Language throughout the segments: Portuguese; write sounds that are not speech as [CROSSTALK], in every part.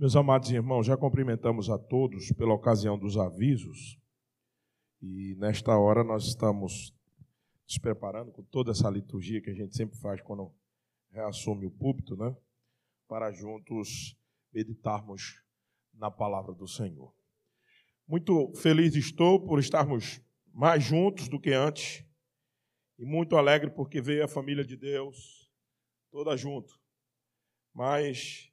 Meus amados irmãos, já cumprimentamos a todos pela ocasião dos avisos. E nesta hora nós estamos nos preparando com toda essa liturgia que a gente sempre faz quando reassume o púlpito, né? Para juntos meditarmos na palavra do Senhor. Muito feliz estou por estarmos mais juntos do que antes e muito alegre porque veio a família de Deus toda junto. Mas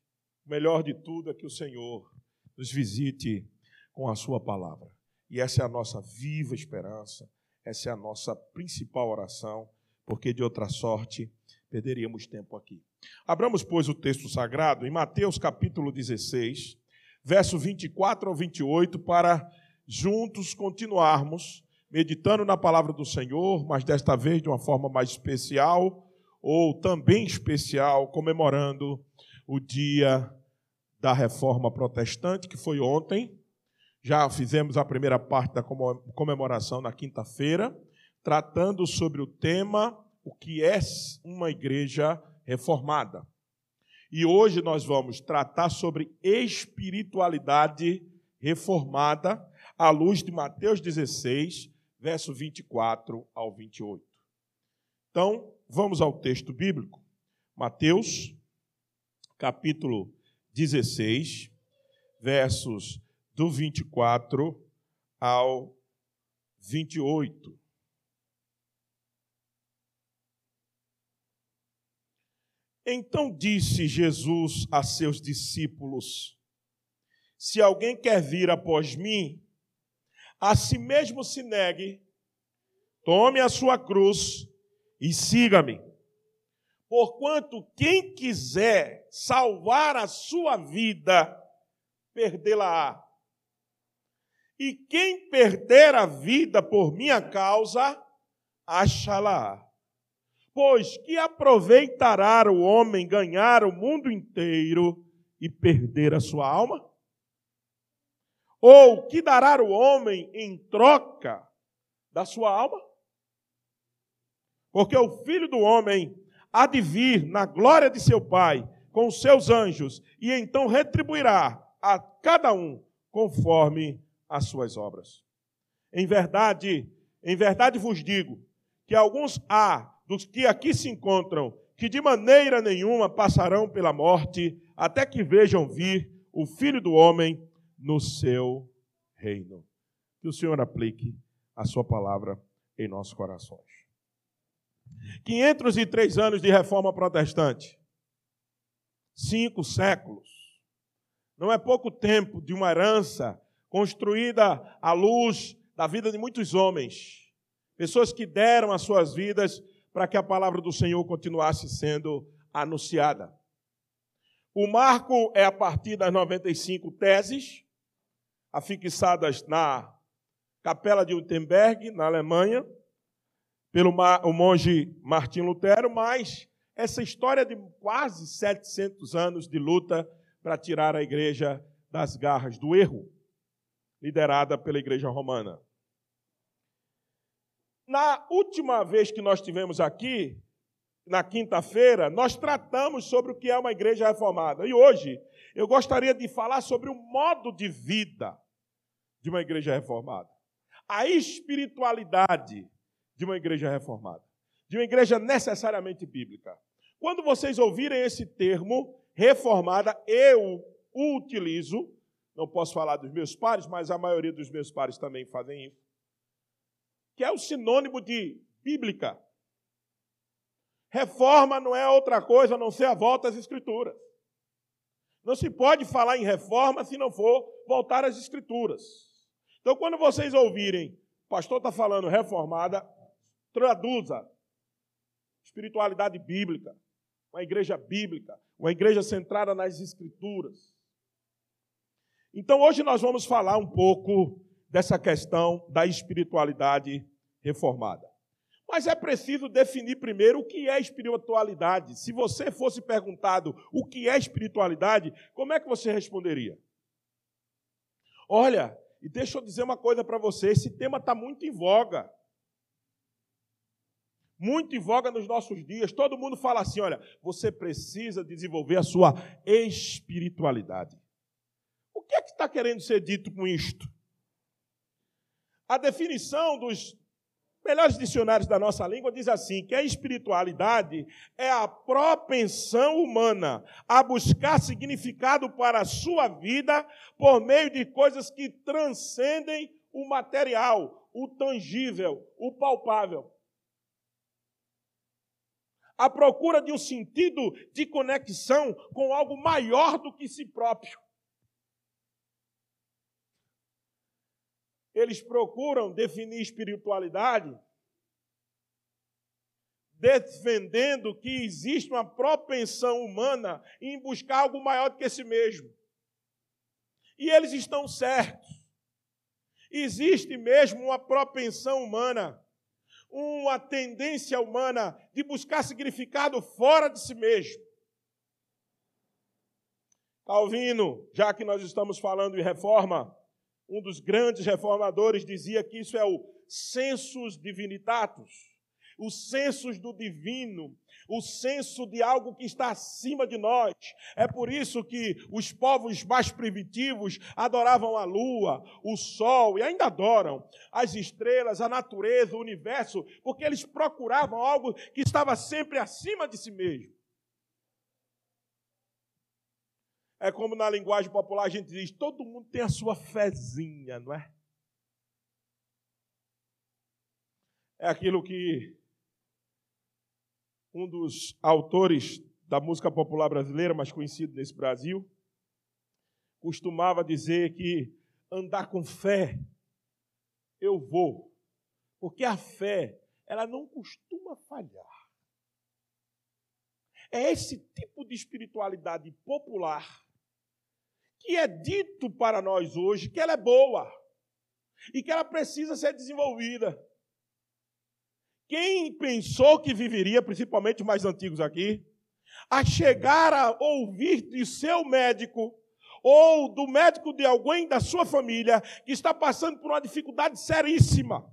o melhor de tudo é que o Senhor nos visite com a Sua palavra. E essa é a nossa viva esperança, essa é a nossa principal oração, porque de outra sorte perderíamos tempo aqui. Abramos, pois, o texto sagrado em Mateus capítulo 16, verso 24 ao 28, para juntos continuarmos meditando na palavra do Senhor, mas desta vez de uma forma mais especial, ou também especial, comemorando o dia da reforma protestante, que foi ontem. Já fizemos a primeira parte da comemoração na quinta-feira, tratando sobre o tema o que é uma igreja reformada. E hoje nós vamos tratar sobre espiritualidade reformada, à luz de Mateus 16, verso 24 ao 28. Então, vamos ao texto bíblico. Mateus, capítulo 16, versos do 24 ao 28. Então disse Jesus a seus discípulos: Se alguém quer vir após mim, a si mesmo se negue, tome a sua cruz e siga-me. Porquanto quem quiser salvar a sua vida, perdê-la-á. E quem perder a vida por minha causa, achá-la. Pois que aproveitará o homem ganhar o mundo inteiro e perder a sua alma? Ou que dará o homem em troca da sua alma? Porque o filho do homem há de vir na glória de seu Pai com os seus anjos e então retribuirá a cada um conforme as suas obras. Em verdade, em verdade vos digo que alguns há dos que aqui se encontram que de maneira nenhuma passarão pela morte até que vejam vir o Filho do homem no seu reino. Que o Senhor aplique a sua palavra em nossos corações. 503 anos de reforma protestante. Cinco séculos. Não é pouco tempo de uma herança construída à luz da vida de muitos homens. Pessoas que deram as suas vidas para que a palavra do Senhor continuasse sendo anunciada. O marco é a partir das 95 teses, afixadas na Capela de Wittenberg, na Alemanha, pelo o monge Martim Lutero, mas essa história de quase 700 anos de luta para tirar a igreja das garras do erro, liderada pela igreja romana. Na última vez que nós tivemos aqui, na quinta-feira, nós tratamos sobre o que é uma igreja reformada. E hoje eu gostaria de falar sobre o modo de vida de uma igreja reformada. A espiritualidade de uma igreja reformada, de uma igreja necessariamente bíblica. Quando vocês ouvirem esse termo, reformada, eu o utilizo, não posso falar dos meus pares, mas a maioria dos meus pares também fazem isso, que é o sinônimo de bíblica. Reforma não é outra coisa a não ser a volta às Escrituras. Não se pode falar em reforma se não for voltar às Escrituras. Então, quando vocês ouvirem, o pastor está falando reformada, Traduza. Espiritualidade bíblica. Uma igreja bíblica. Uma igreja centrada nas Escrituras. Então, hoje nós vamos falar um pouco dessa questão da espiritualidade reformada. Mas é preciso definir primeiro o que é espiritualidade. Se você fosse perguntado o que é espiritualidade, como é que você responderia? Olha, e deixa eu dizer uma coisa para você: esse tema está muito em voga muito em voga nos nossos dias. Todo mundo fala assim: olha, você precisa desenvolver a sua espiritualidade. está querendo ser dito com isto? A definição dos melhores dicionários da nossa língua diz assim: que a espiritualidade é a propensão humana a buscar significado para a sua vida por meio de coisas que transcendem o material, o tangível, o palpável. A procura de um sentido de conexão com algo maior do que si próprio. eles procuram definir espiritualidade defendendo que existe uma propensão humana em buscar algo maior do que si mesmo. E eles estão certos. Existe mesmo uma propensão humana, uma tendência humana de buscar significado fora de si mesmo. Calvino, já que nós estamos falando em reforma, um dos grandes reformadores dizia que isso é o sensus divinitatus, o sensus do divino, o senso de algo que está acima de nós. É por isso que os povos mais primitivos adoravam a lua, o sol e ainda adoram as estrelas, a natureza, o universo, porque eles procuravam algo que estava sempre acima de si mesmo. É como na linguagem popular a gente diz: todo mundo tem a sua fezinha, não é? É aquilo que um dos autores da música popular brasileira, mais conhecido nesse Brasil, costumava dizer que andar com fé, eu vou, porque a fé, ela não costuma falhar. É esse tipo de espiritualidade popular que é dito para nós hoje que ela é boa e que ela precisa ser desenvolvida. Quem pensou que viveria, principalmente os mais antigos aqui, a chegar a ouvir de seu médico ou do médico de alguém da sua família que está passando por uma dificuldade seríssima,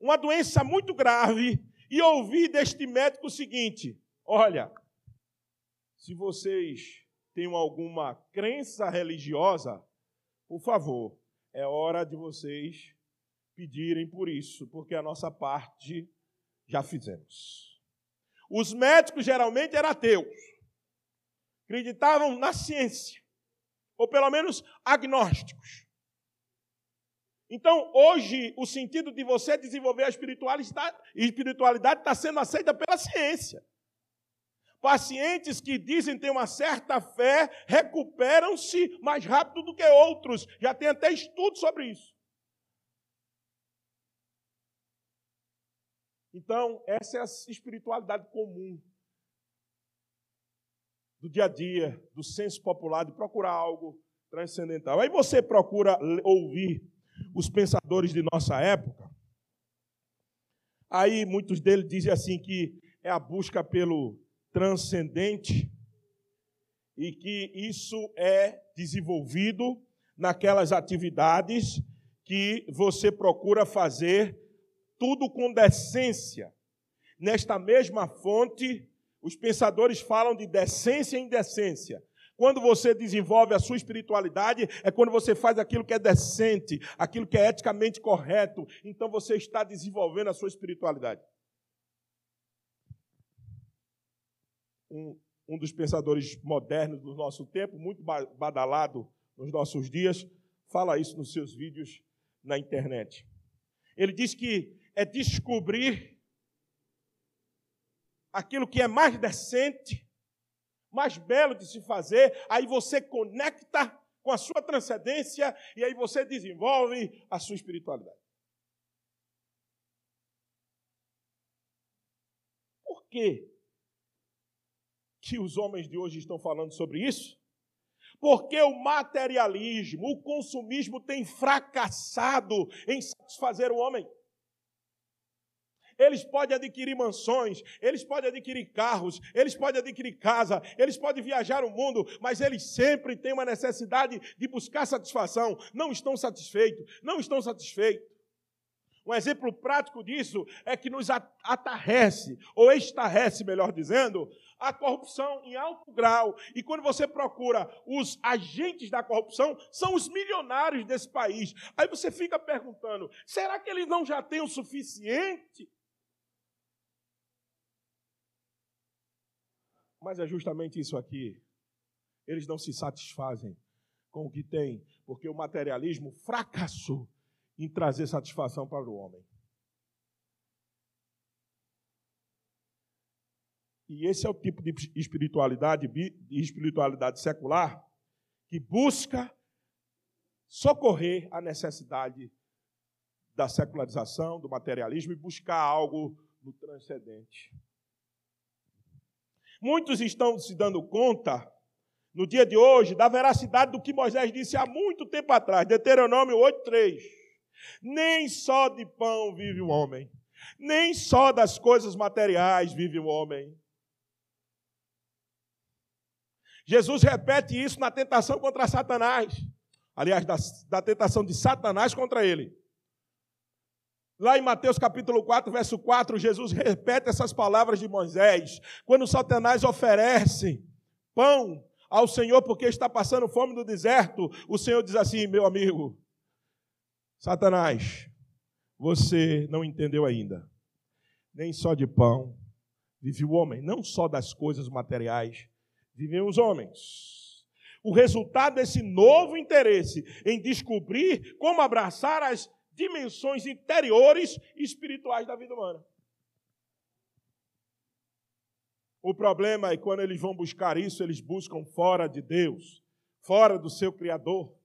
uma doença muito grave, e ouvir deste médico o seguinte: olha, se vocês tenham alguma crença religiosa, por favor, é hora de vocês pedirem por isso, porque a nossa parte já fizemos. Os médicos geralmente eram ateus, acreditavam na ciência, ou pelo menos agnósticos. Então, hoje, o sentido de você desenvolver a espiritualidade, está sendo aceita pela ciência. Pacientes que dizem ter uma certa fé recuperam-se mais rápido do que outros. Já tem até estudo sobre isso. Então, essa é a espiritualidade comum do dia a dia, do senso popular, de procurar algo transcendental. Aí você procura ouvir os pensadores de nossa época. Aí muitos deles dizem assim que é a busca pelo transcendente e que isso é desenvolvido naquelas atividades que você procura fazer tudo com decência. Nesta mesma fonte, os pensadores falam de decência e indecência. Quando você desenvolve a sua espiritualidade, é quando você faz aquilo que é decente, aquilo que é eticamente correto. Então você está desenvolvendo a sua espiritualidade. um, um dos pensadores modernos do nosso tempo, muito badalado nos nossos dias, fala isso nos seus vídeos na internet. Ele diz que é descobrir aquilo que é mais decente, mais belo de se fazer, aí você conecta com a sua transcendência e aí você desenvolve a sua espiritualidade. Por quê? que os homens de hoje estão falando sobre isso? Porque o materialismo, o consumismo tem fracassado em satisfazer o homem. Eles podem adquirir mansões, eles podem adquirir carros, eles podem adquirir casa, eles podem viajar o mundo, mas eles sempre têm uma necessidade de buscar satisfação. Não estão satisfeitos, não estão satisfeitos. Um exemplo prático disso é que nos atarrece, ou estarrece, melhor dizendo, a corrupção em alto grau. E quando você procura os agentes da corrupção, são os milionários desse país. Aí você fica perguntando: será que eles não já têm o suficiente? Mas é justamente isso aqui. Eles não se satisfazem com o que têm, porque o materialismo fracassou em trazer satisfação para o homem. E esse é o tipo de espiritualidade, de espiritualidade secular que busca socorrer a necessidade da secularização, do materialismo e buscar algo no transcendente. Muitos estão se dando conta, no dia de hoje, da veracidade do que Moisés disse há muito tempo atrás, Deuteronômio 8,3. Nem só de pão vive o homem, nem só das coisas materiais vive o homem, Jesus repete isso na tentação contra Satanás. Aliás, da, da tentação de Satanás contra ele. Lá em Mateus capítulo 4, verso 4, Jesus repete essas palavras de Moisés. Quando Satanás oferece pão ao Senhor porque está passando fome no deserto, o Senhor diz assim: meu amigo, Satanás, você não entendeu ainda. Nem só de pão vive o homem, não só das coisas materiais, vivem os homens. O resultado desse novo interesse em descobrir como abraçar as dimensões interiores e espirituais da vida humana. O problema é quando eles vão buscar isso, eles buscam fora de Deus, fora do seu Criador.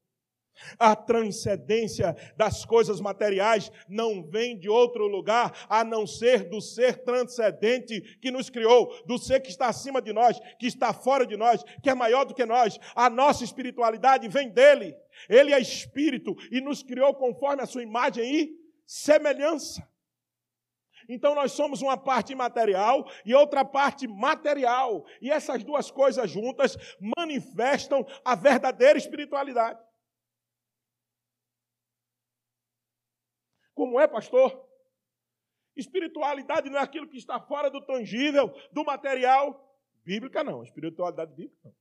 A transcendência das coisas materiais não vem de outro lugar a não ser do ser transcendente que nos criou, do ser que está acima de nós, que está fora de nós, que é maior do que nós. A nossa espiritualidade vem dele. Ele é espírito e nos criou conforme a sua imagem e semelhança. Então nós somos uma parte imaterial e outra parte material, e essas duas coisas juntas manifestam a verdadeira espiritualidade. Como é, pastor? Espiritualidade não é aquilo que está fora do tangível, do material. Bíblica não, espiritualidade bíblica não.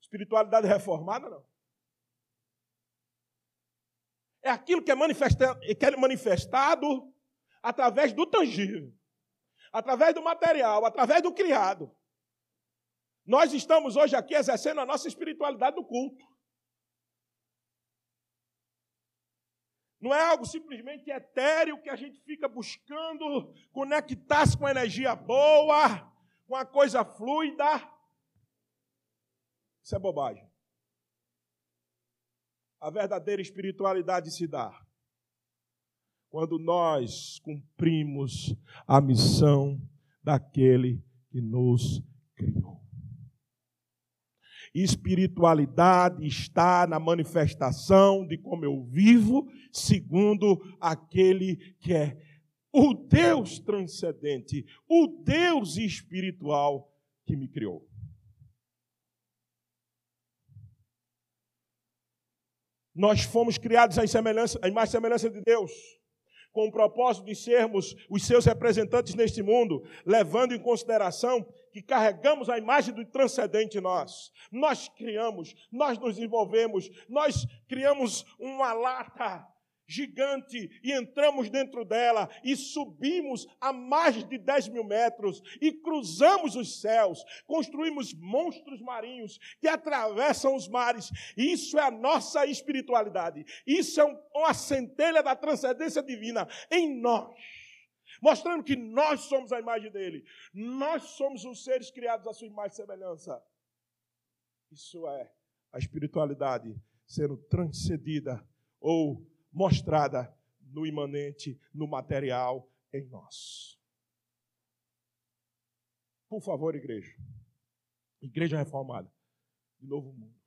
Espiritualidade reformada não. É aquilo que é, que é manifestado através do tangível, através do material, através do criado. Nós estamos hoje aqui exercendo a nossa espiritualidade do culto. Não é algo simplesmente etéreo que a gente fica buscando conectar-se com energia boa, com a coisa fluida. Isso é bobagem. A verdadeira espiritualidade se dá quando nós cumprimos a missão daquele que nos criou. Espiritualidade está na manifestação de como eu vivo, segundo aquele que é o Deus transcendente, o Deus espiritual que me criou. Nós fomos criados em semelhança, em mais semelhança de Deus com o propósito de sermos os seus representantes neste mundo, levando em consideração que carregamos a imagem do transcendente em nós. Nós criamos, nós nos envolvemos, nós criamos uma lata gigante e entramos dentro dela e subimos a mais de 10 mil metros e cruzamos os céus, construímos monstros marinhos que atravessam os mares. Isso é a nossa espiritualidade. Isso é uma centelha da transcendência divina em nós. Mostrando que nós somos a imagem dele. Nós somos os seres criados à sua imagem e semelhança. Isso é a espiritualidade sendo transcendida ou mostrada no imanente, no material em nós. Por favor, igreja. Igreja reformada. De novo mundo.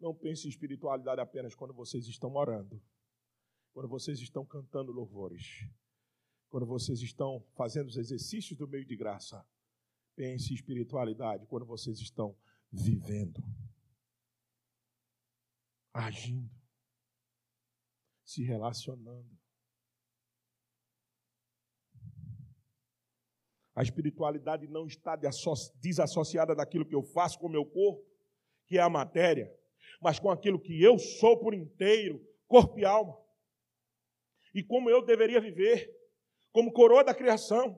Não pense em espiritualidade apenas quando vocês estão orando. Quando vocês estão cantando louvores. Quando vocês estão fazendo os exercícios do meio de graça. Pense em espiritualidade quando vocês estão vivendo. Agindo se relacionando. A espiritualidade não está desassociada daquilo que eu faço com o meu corpo, que é a matéria, mas com aquilo que eu sou por inteiro, corpo e alma. E como eu deveria viver, como coroa da criação.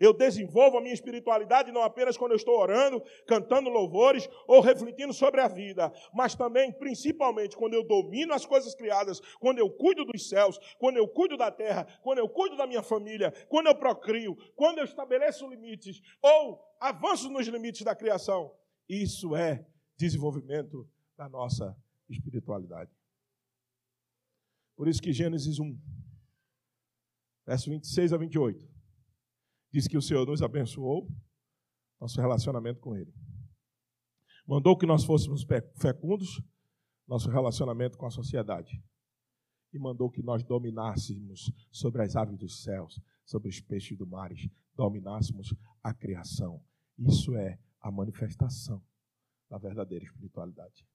Eu desenvolvo a minha espiritualidade não apenas quando eu estou orando, cantando louvores ou refletindo sobre a vida, mas também, principalmente, quando eu domino as coisas criadas, quando eu cuido dos céus, quando eu cuido da terra, quando eu cuido da minha família, quando eu procrio, quando eu estabeleço limites ou avanço nos limites da criação. Isso é desenvolvimento da nossa espiritualidade. Por isso que Gênesis 1, verso 26 a 28 Diz que o Senhor nos abençoou, nosso relacionamento com Ele. Mandou que nós fôssemos fecundos, nosso relacionamento com a sociedade. E mandou que nós dominássemos sobre as aves dos céus, sobre os peixes do mar, dominássemos a criação. Isso é a manifestação da verdadeira espiritualidade.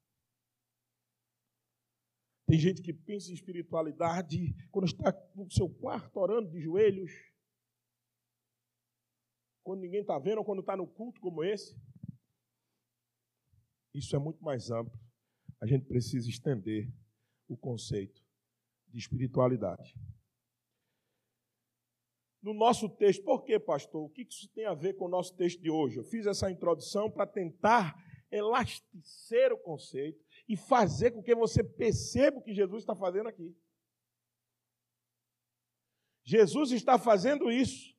Tem gente que pensa em espiritualidade quando está no seu quarto orando de joelhos, quando ninguém está vendo, ou quando está no culto como esse. Isso é muito mais amplo. A gente precisa estender o conceito de espiritualidade. No nosso texto, por que, pastor? O que isso tem a ver com o nosso texto de hoje? Eu fiz essa introdução para tentar elastecer o conceito e fazer com que você perceba o que Jesus está fazendo aqui. Jesus está fazendo isso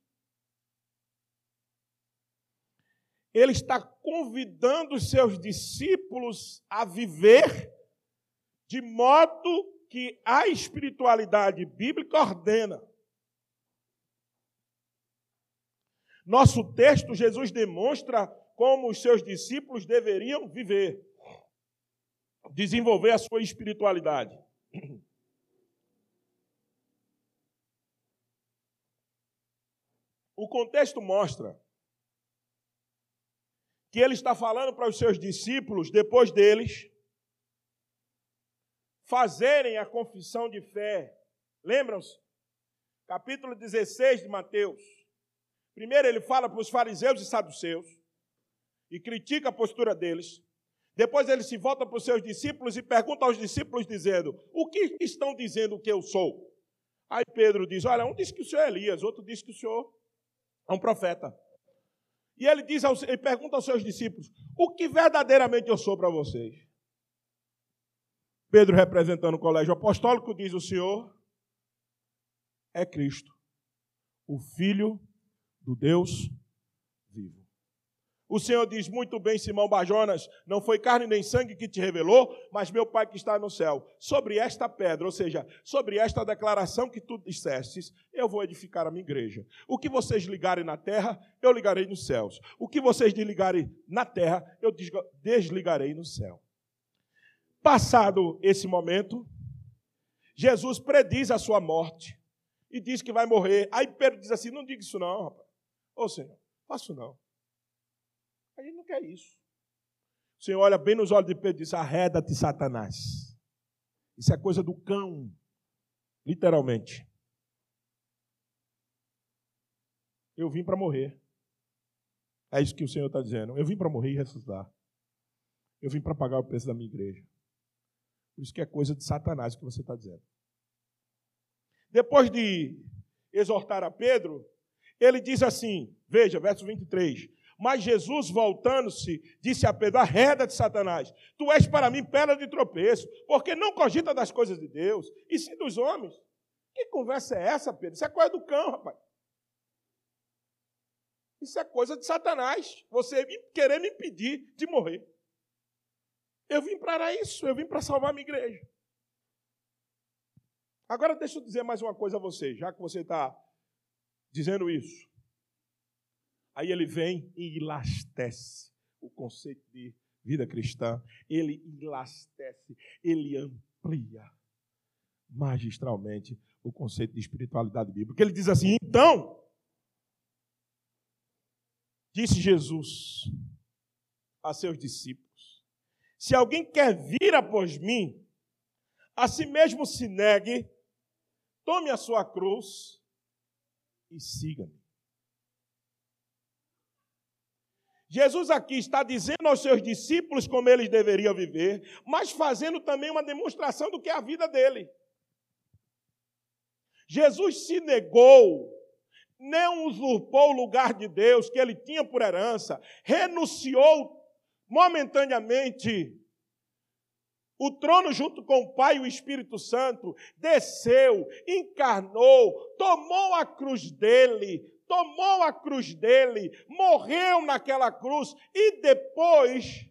ele está convidando os seus discípulos a viver de modo que a espiritualidade bíblica ordena. Nosso texto, Jesus demonstra como os seus discípulos deveriam viver, desenvolver a sua espiritualidade. O contexto mostra que ele está falando para os seus discípulos, depois deles, fazerem a confissão de fé. Lembram-se? Capítulo 16 de Mateus. Primeiro ele fala para os fariseus e saduceus e critica a postura deles. Depois ele se volta para os seus discípulos e pergunta aos discípulos, dizendo: O que estão dizendo que eu sou? Aí Pedro diz: Olha, um diz que o senhor é Elias, outro diz que o senhor é um profeta. E ele diz aos, ele pergunta aos seus discípulos: O que verdadeiramente eu sou para vocês? Pedro, representando o colégio apostólico, diz: O Senhor é Cristo, o Filho do Deus vivo. O Senhor diz muito bem, Simão Bajonas: não foi carne nem sangue que te revelou, mas meu Pai que está no céu. Sobre esta pedra, ou seja, sobre esta declaração que tu dissestes, eu vou edificar a minha igreja. O que vocês ligarem na terra, eu ligarei nos céus. O que vocês desligarem na terra, eu desligarei no céu. Passado esse momento, Jesus prediz a sua morte e diz que vai morrer. Aí Pedro diz assim: não diga isso não, rapaz. Ô Senhor, faço não. A gente não quer isso. O Senhor olha bem nos olhos de Pedro e diz: arreda-te, Satanás. Isso é coisa do cão, literalmente. Eu vim para morrer. É isso que o Senhor está dizendo. Eu vim para morrer e ressuscitar. Eu vim para pagar o preço da minha igreja. Por isso que é coisa de Satanás que você está dizendo. Depois de exortar a Pedro, ele diz assim: veja, verso 23. Mas Jesus, voltando-se, disse a Pedro: Arreda de Satanás, tu és para mim pedra de tropeço, porque não cogita das coisas de Deus, e sim dos homens. Que conversa é essa, Pedro? Isso é coisa do cão, rapaz. Isso é coisa de Satanás. Você querer me impedir de morrer. Eu vim para isso, eu vim para salvar a minha igreja. Agora deixa eu dizer mais uma coisa a você, já que você está dizendo isso. Aí ele vem e elastece o conceito de vida cristã. Ele elastece, ele amplia magistralmente o conceito de espiritualidade bíblica. Ele diz assim: então, disse Jesus a seus discípulos: se alguém quer vir após mim, a si mesmo se negue, tome a sua cruz e siga-me. Jesus aqui está dizendo aos seus discípulos como eles deveriam viver, mas fazendo também uma demonstração do que é a vida dele. Jesus se negou, não usurpou o lugar de Deus que ele tinha por herança, renunciou momentaneamente o trono, junto com o Pai e o Espírito Santo, desceu, encarnou, tomou a cruz dele, tomou a cruz dele, morreu naquela cruz e depois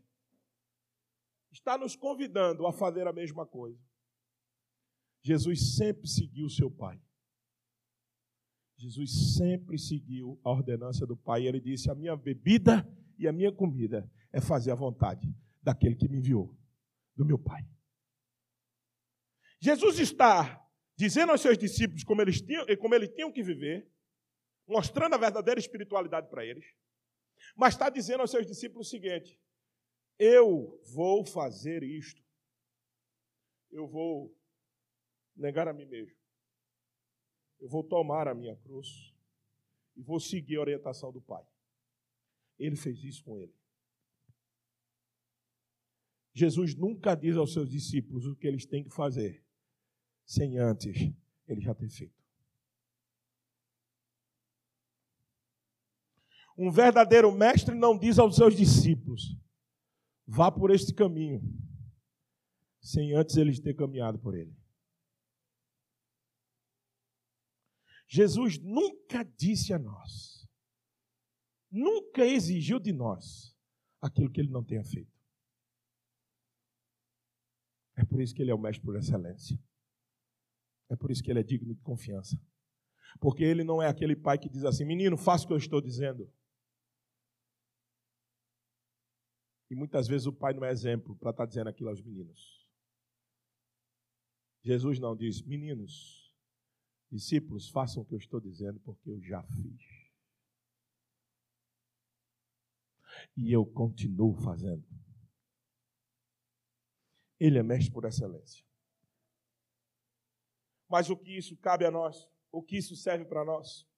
está nos convidando a fazer a mesma coisa. Jesus sempre seguiu seu Pai. Jesus sempre seguiu a ordenança do Pai. Ele disse: A minha bebida e a minha comida é fazer a vontade daquele que me enviou, do meu Pai. Jesus está dizendo aos seus discípulos como eles tinham, como eles tinham que viver, mostrando a verdadeira espiritualidade para eles, mas está dizendo aos seus discípulos o seguinte: eu vou fazer isto, eu vou negar a mim mesmo, eu vou tomar a minha cruz e vou seguir a orientação do Pai. Ele fez isso com ele. Jesus nunca diz aos seus discípulos o que eles têm que fazer, sem antes ele já ter feito. Um verdadeiro mestre não diz aos seus discípulos: vá por este caminho, sem antes eles ter caminhado por ele. Jesus nunca disse a nós, nunca exigiu de nós aquilo que ele não tenha feito. É por isso que ele é o mestre por excelência. É por isso que ele é digno de confiança. Porque ele não é aquele pai que diz assim: menino, faça o que eu estou dizendo. E muitas vezes o pai não é exemplo para estar tá dizendo aquilo aos meninos. Jesus não diz: meninos, discípulos, façam o que eu estou dizendo, porque eu já fiz. E eu continuo fazendo. Ele é mestre por excelência. Mas o que isso cabe a nós? O que isso serve para nós?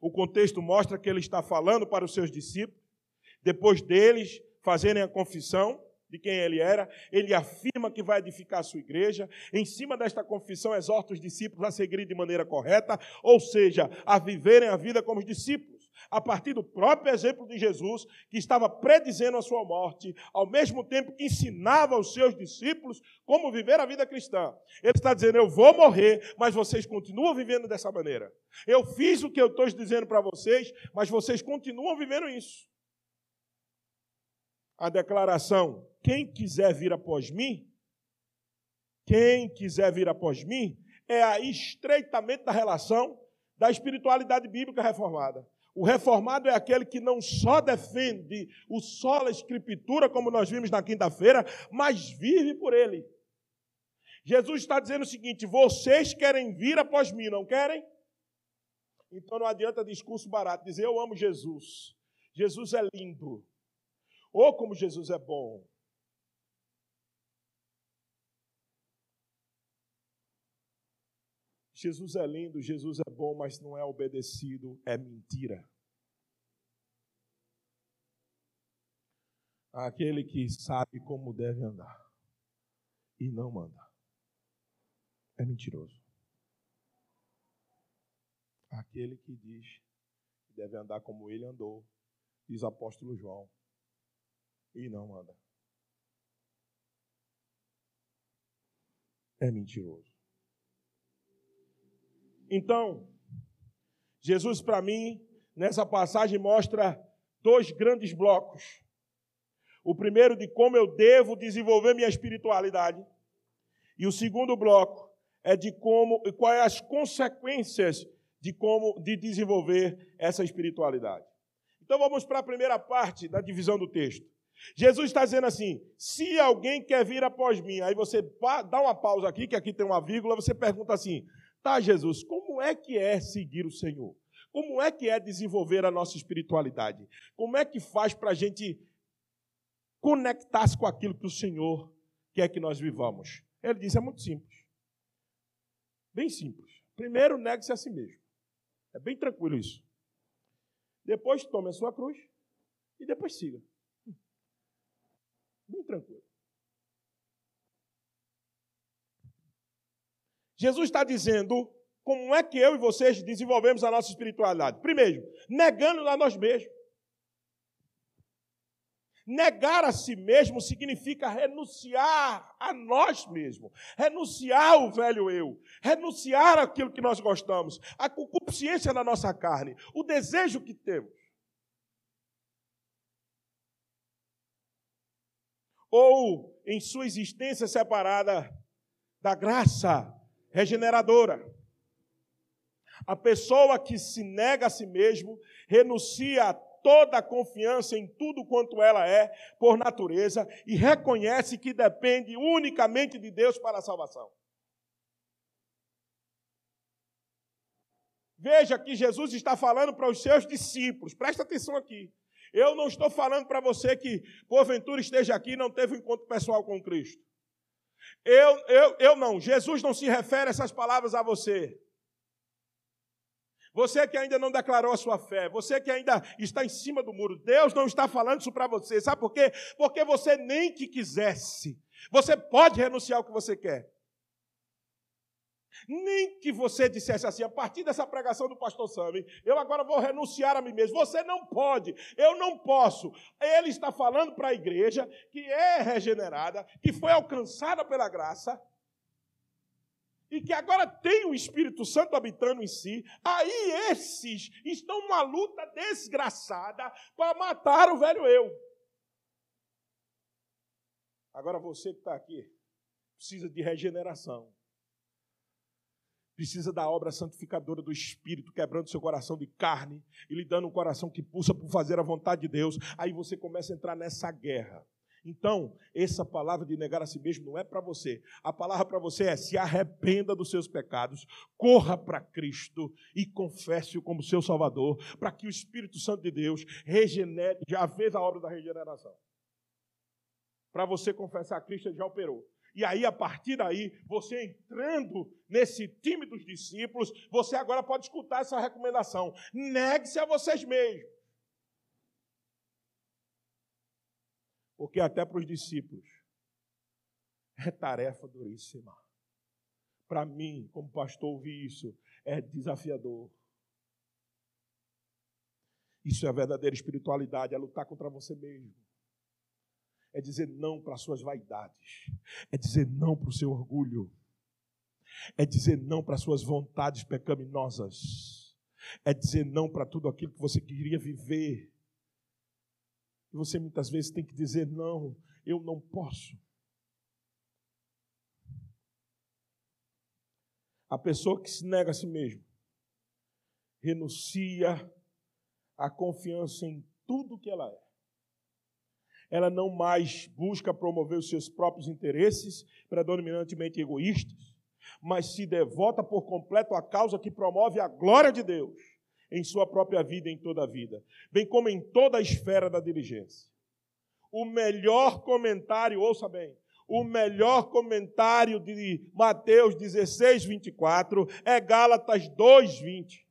O contexto mostra que ele está falando para os seus discípulos, depois deles fazerem a confissão de quem ele era, ele afirma que vai edificar a sua igreja. Em cima desta confissão, exorta os discípulos a seguirem de maneira correta, ou seja, a viverem a vida como os discípulos, a partir do próprio exemplo de Jesus, que estava predizendo a sua morte, ao mesmo tempo que ensinava aos seus discípulos como viver a vida cristã. Ele está dizendo: Eu vou morrer, mas vocês continuam vivendo dessa maneira. Eu fiz o que eu estou dizendo para vocês, mas vocês continuam vivendo isso a declaração: quem quiser vir após mim, quem quiser vir após mim, é a estreitamento da relação da espiritualidade bíblica reformada. O reformado é aquele que não só defende o sola escritura, como nós vimos na quinta-feira, mas vive por ele. Jesus está dizendo o seguinte: vocês querem vir após mim, não querem? Então não adianta discurso barato, dizer eu amo Jesus. Jesus é lindo. Oh, como Jesus é bom! Jesus é lindo, Jesus é bom, mas não é obedecido, é mentira. Aquele que sabe como deve andar e não manda é mentiroso. Aquele que diz que deve andar como ele andou, diz o apóstolo João, e não manda. É mentiroso. Então, Jesus, para mim, nessa passagem mostra dois grandes blocos. O primeiro de como eu devo desenvolver minha espiritualidade. E o segundo bloco é de como e quais as consequências de como de desenvolver essa espiritualidade. Então vamos para a primeira parte da divisão do texto. Jesus está dizendo assim: se alguém quer vir após mim, aí você dá uma pausa aqui, que aqui tem uma vírgula, você pergunta assim: tá, Jesus, como é que é seguir o Senhor? Como é que é desenvolver a nossa espiritualidade? Como é que faz para a gente conectar-se com aquilo que o Senhor quer que nós vivamos? Ele diz: é muito simples. Bem simples. Primeiro, negue-se a si mesmo. É bem tranquilo isso. Depois, tome a sua cruz E depois siga. Bem tranquilo. Jesus está dizendo como é que eu e vocês desenvolvemos a nossa espiritualidade. Primeiro, negando a nós mesmos. Negar a si mesmo significa renunciar a nós mesmos, renunciar ao velho eu, renunciar àquilo que nós gostamos, a concupiscência da nossa carne, o desejo que temos. Ou em sua existência separada da graça regeneradora. A pessoa que se nega a si mesmo renuncia a toda a confiança em tudo quanto ela é por natureza e reconhece que depende unicamente de Deus para a salvação. Veja que Jesus está falando para os seus discípulos, presta atenção aqui. Eu não estou falando para você que, porventura, esteja aqui e não teve um encontro pessoal com Cristo. Eu, eu, eu não. Jesus não se refere essas palavras a você. Você que ainda não declarou a sua fé, você que ainda está em cima do muro, Deus não está falando isso para você. Sabe por quê? Porque você nem que quisesse. Você pode renunciar ao que você quer. Nem que você dissesse assim, a partir dessa pregação do pastor Sami, eu agora vou renunciar a mim mesmo. Você não pode, eu não posso. Ele está falando para a igreja que é regenerada, que foi alcançada pela graça, e que agora tem o Espírito Santo habitando em si, aí esses estão numa luta desgraçada para matar o velho eu. Agora você que está aqui precisa de regeneração. Precisa da obra santificadora do Espírito, quebrando seu coração de carne e lhe dando um coração que pulsa por fazer a vontade de Deus. Aí você começa a entrar nessa guerra. Então, essa palavra de negar a si mesmo não é para você. A palavra para você é: se arrependa dos seus pecados, corra para Cristo e confesse-o como seu Salvador, para que o Espírito Santo de Deus regenere, já fez a obra da regeneração. Para você confessar Cristo, ele já operou. E aí, a partir daí, você entrando nesse time dos discípulos, você agora pode escutar essa recomendação: negue-se a vocês mesmos. Porque até para os discípulos é tarefa duríssima. Para mim, como pastor, ouvir isso é desafiador. Isso é verdadeira espiritualidade, é lutar contra você mesmo. É dizer não para as suas vaidades. É dizer não para o seu orgulho. É dizer não para as suas vontades pecaminosas. É dizer não para tudo aquilo que você queria viver e você muitas vezes tem que dizer: não, eu não posso. A pessoa que se nega a si mesmo renuncia a confiança em tudo que ela é. Ela não mais busca promover os seus próprios interesses, predominantemente egoístas, mas se devota por completo à causa que promove a glória de Deus em sua própria vida e em toda a vida, bem como em toda a esfera da diligência. O melhor comentário, ouça bem, o melhor comentário de Mateus 16, 24 é Gálatas 2, 20.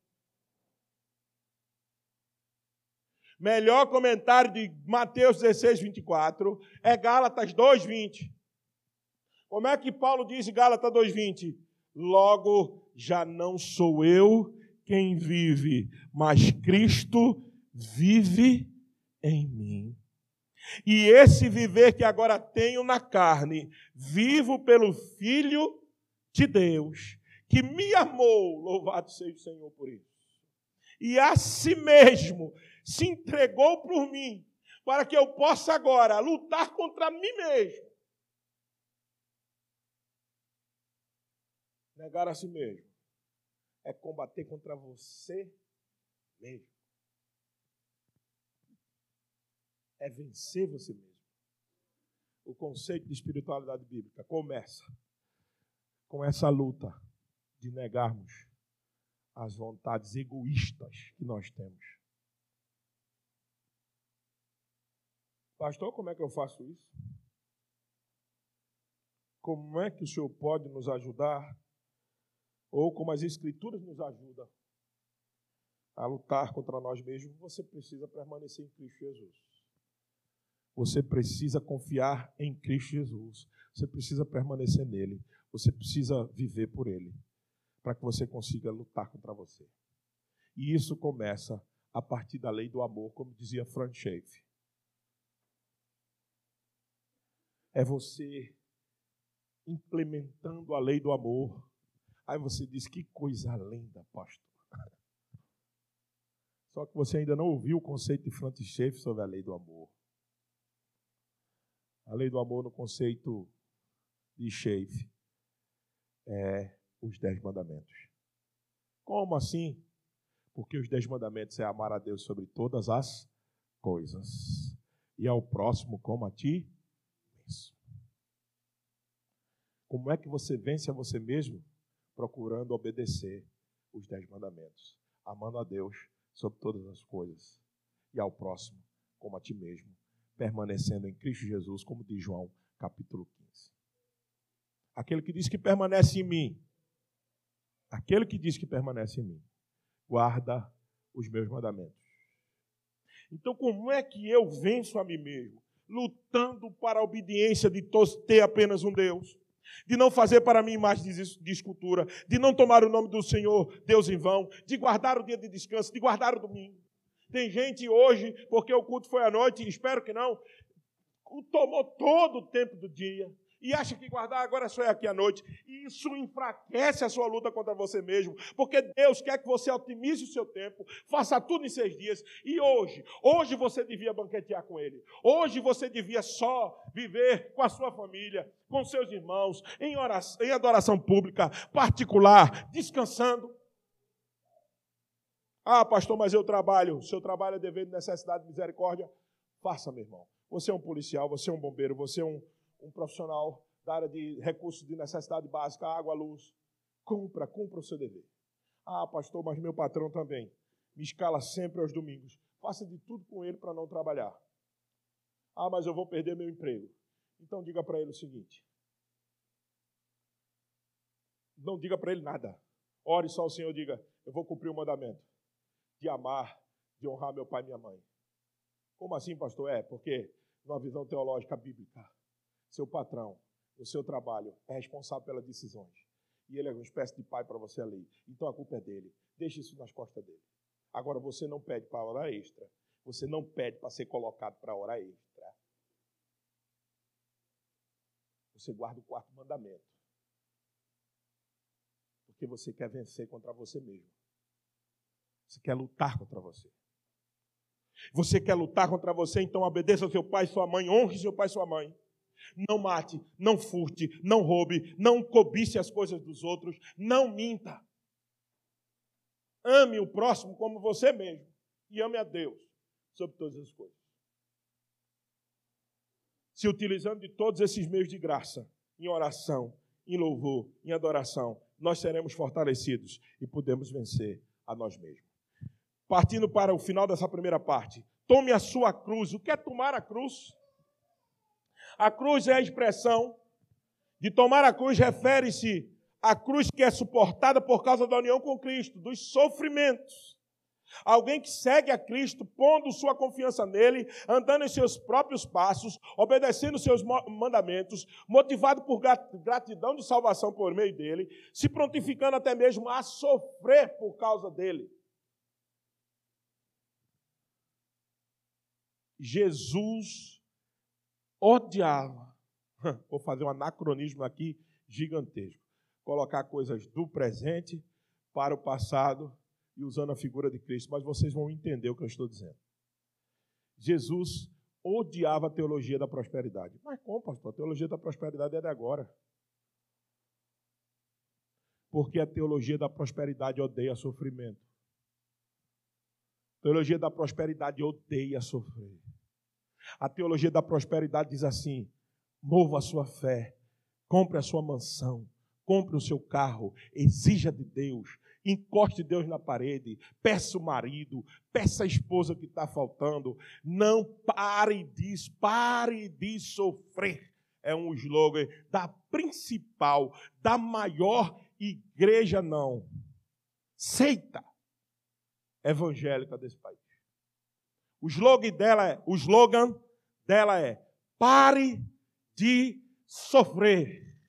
Melhor comentário de Mateus 16, 24 é Gálatas 2, 20. Como é que Paulo diz em Gálatas 2, 20? Logo, já não sou eu quem vive, mas Cristo vive em mim. E esse viver que agora tenho na carne, vivo pelo Filho de Deus, que me amou, louvado seja o Senhor por isso. E a si mesmo se entregou por mim, para que eu possa agora lutar contra mim mesmo. Negar a si mesmo é combater contra você mesmo. É vencer você mesmo. O conceito de espiritualidade bíblica começa com essa luta de negarmos as vontades egoístas que nós temos. Pastor, como é que eu faço isso? Como é que o senhor pode nos ajudar ou como as Escrituras nos ajudam a lutar contra nós mesmos, você precisa permanecer em Cristo Jesus. Você precisa confiar em Cristo Jesus. Você precisa permanecer nele. Você precisa viver por ele. Para que você consiga lutar contra você. E isso começa a partir da lei do amor, como dizia Frank Schaeffer. É você implementando a lei do amor. Aí você diz: que coisa linda, pastor. [LAUGHS] Só que você ainda não ouviu o conceito de Francis Schaeffer sobre a lei do amor. A lei do amor no conceito de Schaeffer é os dez mandamentos. Como assim? Porque os dez mandamentos é amar a Deus sobre todas as coisas e ao próximo como a ti Como é que você vence a você mesmo? Procurando obedecer os dez mandamentos, amando a Deus sobre todas as coisas e ao próximo como a ti mesmo, permanecendo em Cristo Jesus, como diz João, capítulo 15. Aquele que diz que permanece em mim, aquele que diz que permanece em mim, guarda os meus mandamentos. Então, como é que eu venço a mim mesmo? Lutando para a obediência de ter apenas um Deus, de não fazer para mim imagem de escultura, de não tomar o nome do Senhor Deus em vão, de guardar o dia de descanso, de guardar o domingo. Tem gente hoje, porque o culto foi à noite, espero que não, tomou todo o tempo do dia, e acha que guardar agora só é aqui à noite. Isso enfraquece a sua luta contra você mesmo, porque Deus quer que você otimize o seu tempo, faça tudo em seis dias. E hoje, hoje você devia banquetear com Ele. Hoje você devia só viver com a sua família, com seus irmãos, em, oração, em adoração pública, particular, descansando. Ah, pastor, mas eu trabalho. Seu trabalho é dever de necessidade de misericórdia. Faça, meu irmão. Você é um policial, você é um bombeiro, você é um um profissional da área de recursos de necessidade básica, água, luz. Cumpra, cumpra o seu dever. Ah, pastor, mas meu patrão também me escala sempre aos domingos. Faça de tudo com ele para não trabalhar. Ah, mas eu vou perder meu emprego. Então diga para ele o seguinte: não diga para ele nada. Ore só ao Senhor, diga: eu vou cumprir o mandamento de amar, de honrar meu pai e minha mãe. Como assim, pastor? É, porque numa visão teológica bíblica, seu patrão, o seu trabalho, é responsável pelas decisões. E ele é uma espécie de pai para você ali. Então a culpa é dele. Deixe isso nas costas dele. Agora você não pede para hora extra. Você não pede para ser colocado para hora extra. Você guarda o quarto mandamento. Porque você quer vencer contra você mesmo. Você quer lutar contra você. Você quer lutar contra você, então obedeça ao seu pai e sua mãe, honre seu pai e sua mãe. Não mate, não furte, não roube, não cobice as coisas dos outros, não minta. Ame o próximo como você mesmo e ame a Deus sobre todas as coisas. Se utilizando de todos esses meios de graça, em oração, em louvor, em adoração, nós seremos fortalecidos e podemos vencer a nós mesmos. Partindo para o final dessa primeira parte, tome a sua cruz. O que é tomar a cruz? A cruz é a expressão de tomar a cruz, refere-se à cruz que é suportada por causa da união com Cristo, dos sofrimentos. Alguém que segue a Cristo, pondo sua confiança nele, andando em seus próprios passos, obedecendo seus mandamentos, motivado por gratidão de salvação por meio dele, se prontificando até mesmo a sofrer por causa dele. Jesus odiava. [LAUGHS] Vou fazer um anacronismo aqui gigantesco. Colocar coisas do presente para o passado e usando a figura de Cristo, mas vocês vão entender o que eu estou dizendo. Jesus odiava a teologia da prosperidade. Mas como, pastor? A teologia da prosperidade é de agora. Porque a teologia da prosperidade odeia sofrimento. A teologia da prosperidade odeia sofrer. A teologia da prosperidade diz assim: mova a sua fé, compre a sua mansão, compre o seu carro, exija de Deus, encoste Deus na parede, peça o marido, peça a esposa que está faltando. Não pare disso, pare de sofrer. É um slogan da principal, da maior igreja, não, seita evangélica desse país. O slogan dela é, o slogan dela é: pare de sofrer.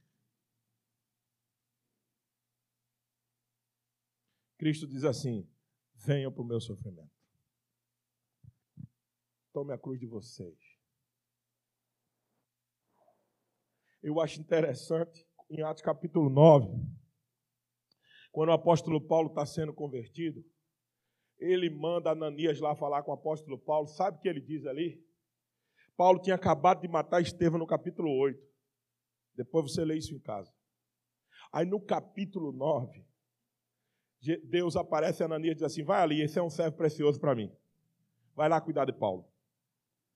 Cristo diz assim: venham para o meu sofrimento. Tome a cruz de vocês. Eu acho interessante, em Atos capítulo 9, quando o apóstolo Paulo está sendo convertido, ele manda Ananias lá falar com o apóstolo Paulo. Sabe o que ele diz ali? Paulo tinha acabado de matar Estevão no capítulo 8. Depois você lê isso em casa. Aí no capítulo 9, Deus aparece a Ananias e diz assim: Vai ali, esse é um servo precioso para mim. Vai lá cuidar de Paulo.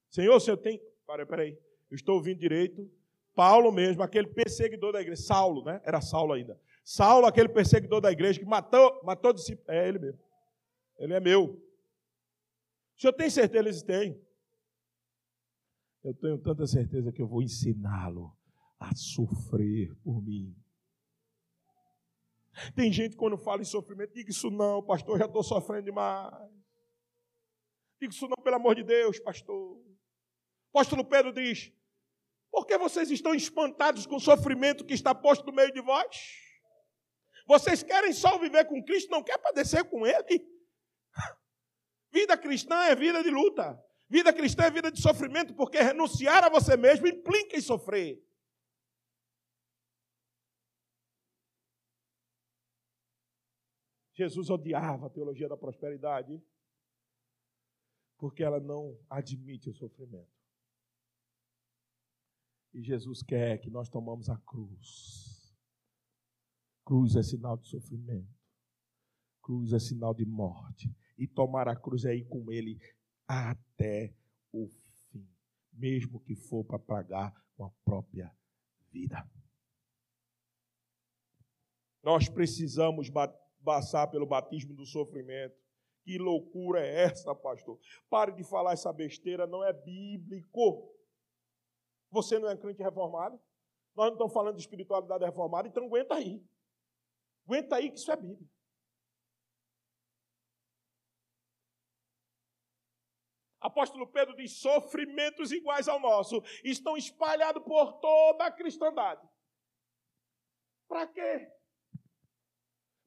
Senhor, o senhor tem. Peraí, peraí. Eu estou ouvindo direito. Paulo mesmo, aquele perseguidor da igreja. Saulo, né? Era Saulo ainda. Saulo, aquele perseguidor da igreja que matou, matou discípulos. É ele mesmo. Ele é meu. O senhor tem certeza? Eles têm. Eu tenho tanta certeza que eu vou ensiná-lo a sofrer por mim. Tem gente quando fala em sofrimento, diga isso não, pastor, já estou sofrendo demais. Diga isso não, pelo amor de Deus, pastor. Apóstolo Pedro diz: por que vocês estão espantados com o sofrimento que está posto no meio de vós? Vocês querem só viver com Cristo, não quer padecer com Ele? Vida cristã é vida de luta. Vida cristã é vida de sofrimento, porque renunciar a você mesmo implica em sofrer. Jesus odiava a teologia da prosperidade, porque ela não admite o sofrimento. E Jesus quer que nós tomamos a cruz. Cruz é sinal de sofrimento. Cruz é sinal de morte. E tomar a cruz ir com ele até o fim, mesmo que for para pagar com a própria vida. Nós precisamos passar pelo batismo do sofrimento. Que loucura é essa, pastor? Pare de falar essa besteira, não é bíblico. Você não é crente reformado? Nós não estamos falando de espiritualidade reformada, então aguenta aí. Aguenta aí que isso é Bíblia. Apóstolo Pedro diz: sofrimentos iguais ao nosso estão espalhados por toda a cristandade. Para quê?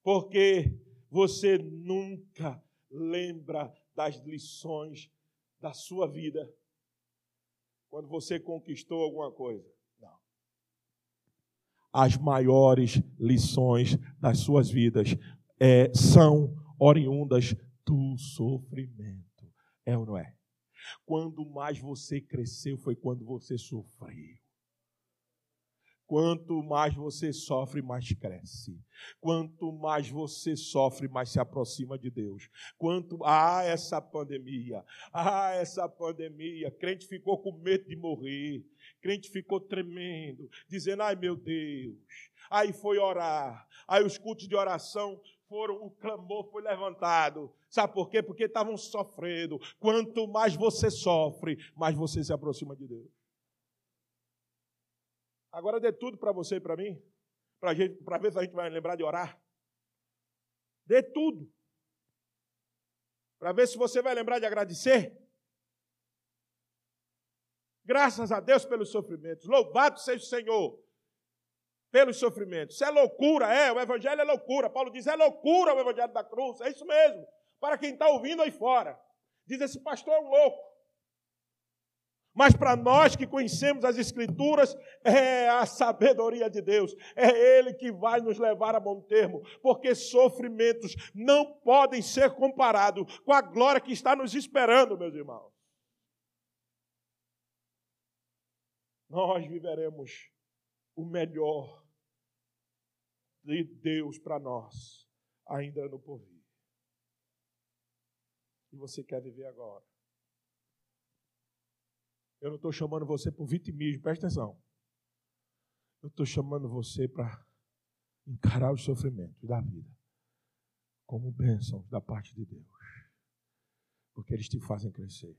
Porque você nunca lembra das lições da sua vida quando você conquistou alguma coisa. Não. As maiores lições das suas vidas é, são oriundas do sofrimento. É ou não é? Quando mais você cresceu foi quando você sofreu. Quanto mais você sofre, mais cresce. Quanto mais você sofre, mais se aproxima de Deus. Quanto ah essa pandemia, ah essa pandemia, crente ficou com medo de morrer. Crente ficou tremendo, dizendo: "Ai, meu Deus". Aí foi orar. Aí os cultos de oração foram, o clamor foi levantado. Sabe por quê? Porque estavam sofrendo. Quanto mais você sofre, mais você se aproxima de Deus. Agora dê tudo para você e para mim, para ver se a gente vai lembrar de orar. Dê tudo. Para ver se você vai lembrar de agradecer. Graças a Deus pelos sofrimentos. Louvado seja o Senhor pelos sofrimentos. Isso é loucura, é. O Evangelho é loucura. Paulo diz: é loucura o Evangelho da cruz. É isso mesmo. Para quem está ouvindo aí fora. Diz: esse pastor é um louco. Mas para nós que conhecemos as Escrituras, é a sabedoria de Deus, é Ele que vai nos levar a bom termo, porque sofrimentos não podem ser comparados com a glória que está nos esperando, meus irmãos. Nós viveremos o melhor de Deus para nós ainda no porvir. E você quer viver agora. Eu não estou chamando você por vitimismo, presta atenção. Eu estou chamando você para encarar os sofrimentos da vida como bênçãos da parte de Deus. Porque eles te fazem crescer.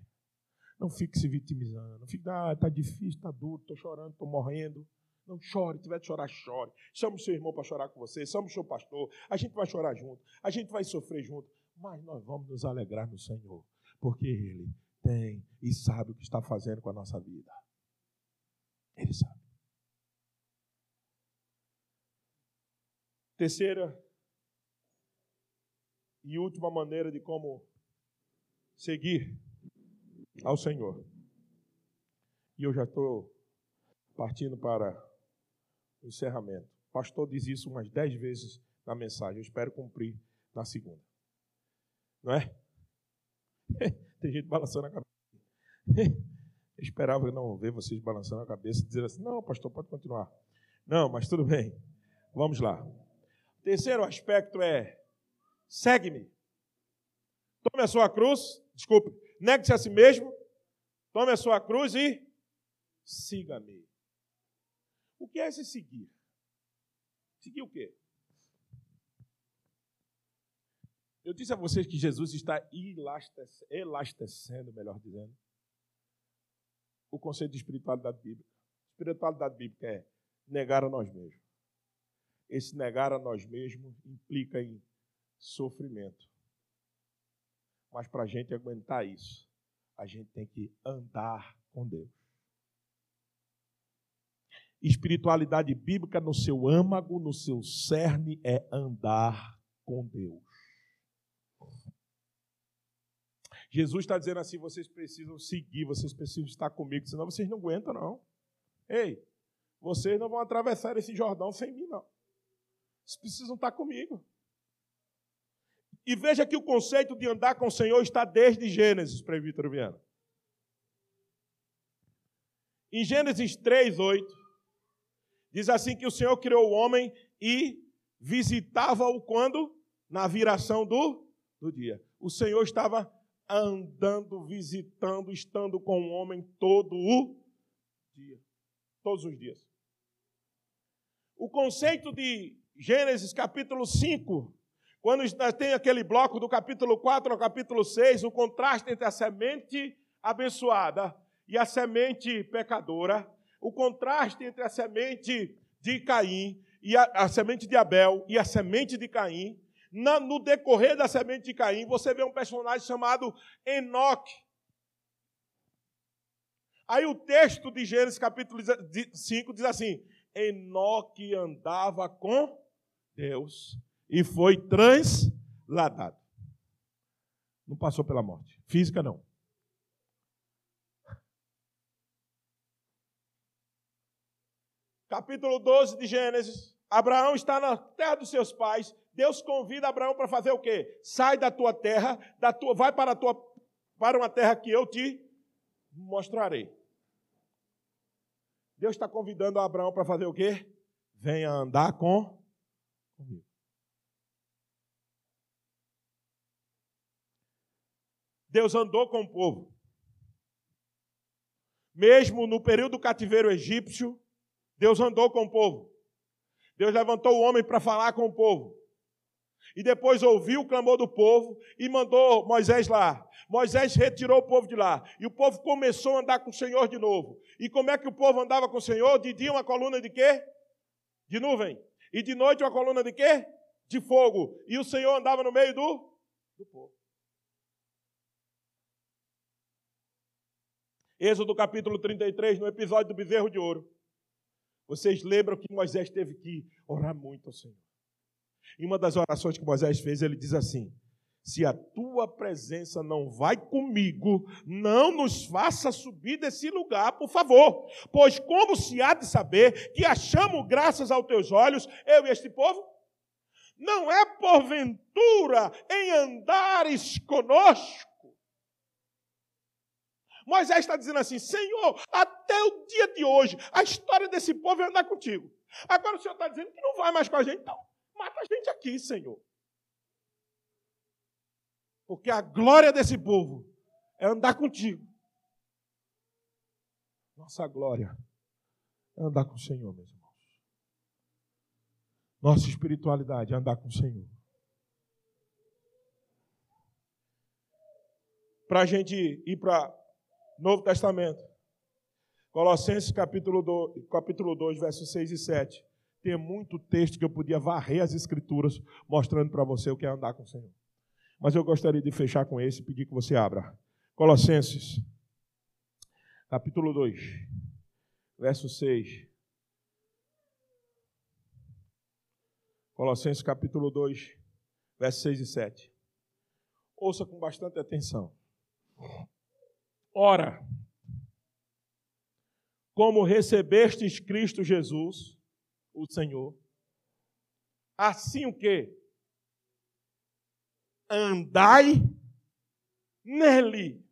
Não fique se vitimizando. Não fique, ah, está difícil, está duro, estou chorando, estou morrendo. Não chore, tiver de chorar, chore. Chame o seu irmão para chorar com você, chame o seu pastor. A gente vai chorar junto, a gente vai sofrer junto, mas nós vamos nos alegrar no Senhor, porque Ele tem e sabe o que está fazendo com a nossa vida. Ele sabe. Terceira e última maneira de como seguir ao Senhor. E eu já estou partindo para encerramento. O pastor diz isso umas dez vezes na mensagem. Eu espero cumprir na segunda. Não é? [LAUGHS] Tem gente balançando a cabeça. [LAUGHS] Eu esperava não ver vocês balançando a cabeça e dizer assim: não, pastor, pode continuar. Não, mas tudo bem. Vamos lá. Terceiro aspecto é: segue-me. Tome a sua cruz, desculpe, negue-se a si mesmo, tome a sua cruz e siga-me. O que é esse seguir? Seguir o quê? Eu disse a vocês que Jesus está elastecendo, melhor dizendo, o conceito de espiritualidade bíblica. Espiritualidade bíblica é negar a nós mesmos. Esse negar a nós mesmos implica em sofrimento. Mas para a gente aguentar isso, a gente tem que andar com Deus. Espiritualidade bíblica no seu âmago, no seu cerne, é andar com Deus. Jesus está dizendo assim: vocês precisam seguir, vocês precisam estar comigo, senão vocês não aguentam, não. Ei, vocês não vão atravessar esse Jordão sem mim, não. Vocês precisam estar comigo. E veja que o conceito de andar com o Senhor está desde Gênesis, presbítero Viana. Em Gênesis 3, 8, diz assim que o Senhor criou o homem e visitava-o quando? Na viração do, do dia. O Senhor estava andando, visitando, estando com o homem todo o dia. Todos os dias. O conceito de Gênesis capítulo 5, quando tem aquele bloco do capítulo 4 ao capítulo 6, o contraste entre a semente abençoada e a semente pecadora, o contraste entre a semente de Caim e a, a semente de Abel e a semente de Caim, na, no decorrer da semente de Caim, você vê um personagem chamado Enoque. Aí o texto de Gênesis capítulo 5 diz assim: Enoque andava com Deus e foi transladado. Não passou pela morte. Física não. Capítulo 12 de Gênesis. Abraão está na terra dos seus pais Deus convida Abraão para fazer o quê? Sai da tua terra, da tua, vai para, a tua, para uma terra que eu te mostrarei. Deus está convidando Abraão para fazer o quê? Venha andar com comigo. Deus andou com o povo. Mesmo no período do cativeiro egípcio, Deus andou com o povo. Deus levantou o homem para falar com o povo. E depois ouviu o clamor do povo e mandou Moisés lá. Moisés retirou o povo de lá. E o povo começou a andar com o Senhor de novo. E como é que o povo andava com o Senhor? De dia uma coluna de quê? De nuvem. E de noite uma coluna de quê? De fogo. E o Senhor andava no meio do, do povo. Êxodo capítulo 33, no episódio do bezerro de ouro. Vocês lembram que Moisés teve que orar muito ao Senhor. Em uma das orações que Moisés fez, ele diz assim: Se a tua presença não vai comigo, não nos faça subir desse lugar, por favor. Pois como se há de saber que achamos graças aos teus olhos, eu e este povo? Não é porventura em andares conosco. Moisés está dizendo assim: Senhor, até o dia de hoje, a história desse povo é andar contigo. Agora o Senhor está dizendo que não vai mais com a gente, então Mata a gente aqui, Senhor. Porque a glória desse povo é andar contigo. Nossa glória é andar com o Senhor, meus irmãos. Nossa espiritualidade é andar com o Senhor. Para a gente ir para Novo Testamento. Colossenses capítulo 2, capítulo 2, versos 6 e 7. Tem muito texto que eu podia varrer as escrituras mostrando para você o que é andar com o Senhor. Mas eu gostaria de fechar com esse e pedir que você abra Colossenses, capítulo 2, verso 6. Colossenses, capítulo 2, versos 6 e 7. Ouça com bastante atenção. Ora, como recebestes Cristo Jesus, o Senhor, assim o que? Andai nele.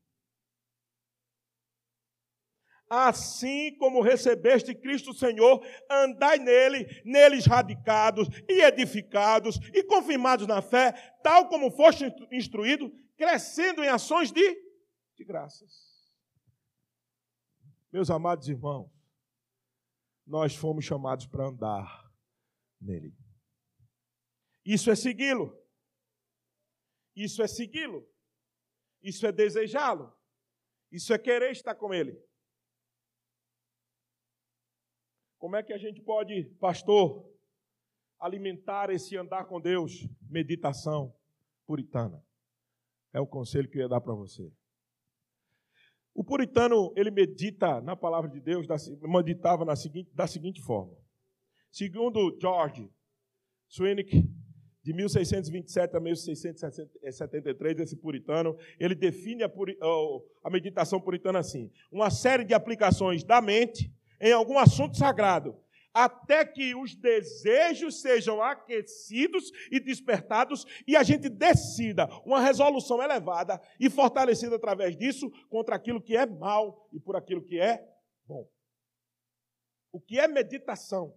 Assim como recebeste Cristo Senhor, andai nele, neles radicados e edificados e confirmados na fé, tal como foste instruído, crescendo em ações de, de graças. Meus amados irmãos, nós fomos chamados para andar nele. Isso é segui-lo. Isso é segui-lo. Isso é desejá-lo. Isso é querer estar com ele. Como é que a gente pode, pastor, alimentar esse andar com Deus? Meditação puritana. É o conselho que eu ia dar para você. O puritano, ele medita na palavra de Deus, meditava na seguinte, da seguinte forma. Segundo George Swinnick, de 1627 a 1673, esse puritano, ele define a, a meditação puritana assim: uma série de aplicações da mente em algum assunto sagrado, até que os desejos sejam aquecidos e despertados e a gente decida uma resolução elevada e fortalecida através disso contra aquilo que é mal e por aquilo que é bom. O que é meditação?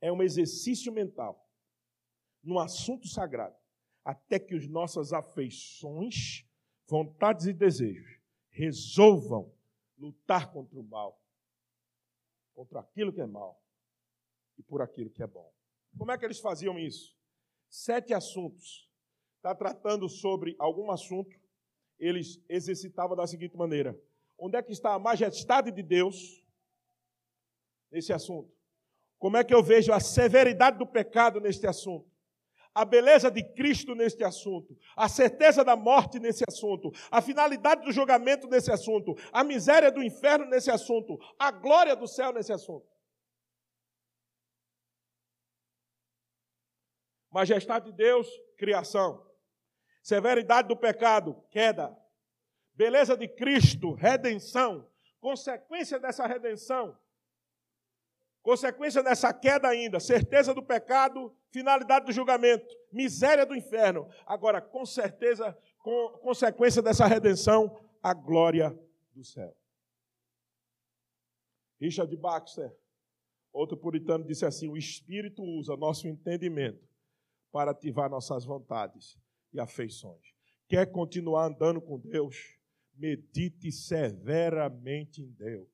É um exercício mental num assunto sagrado, até que as nossas afeições, vontades e desejos resolvam lutar contra o mal, contra aquilo que é mal e por aquilo que é bom. Como é que eles faziam isso? Sete assuntos. Está tratando sobre algum assunto, eles exercitavam da seguinte maneira: onde é que está a majestade de Deus nesse assunto? Como é que eu vejo a severidade do pecado neste assunto? A beleza de Cristo neste assunto, a certeza da morte nesse assunto, a finalidade do julgamento nesse assunto, a miséria do inferno nesse assunto, a glória do céu nesse assunto. Majestade de Deus, criação. Severidade do pecado, queda. Beleza de Cristo, redenção. Consequência dessa redenção, Consequência dessa queda ainda, certeza do pecado, finalidade do julgamento, miséria do inferno. Agora, com certeza, com consequência dessa redenção, a glória do céu. Richard Baxter, outro puritano, disse assim: o Espírito usa nosso entendimento para ativar nossas vontades e afeições. Quer continuar andando com Deus? Medite severamente em Deus.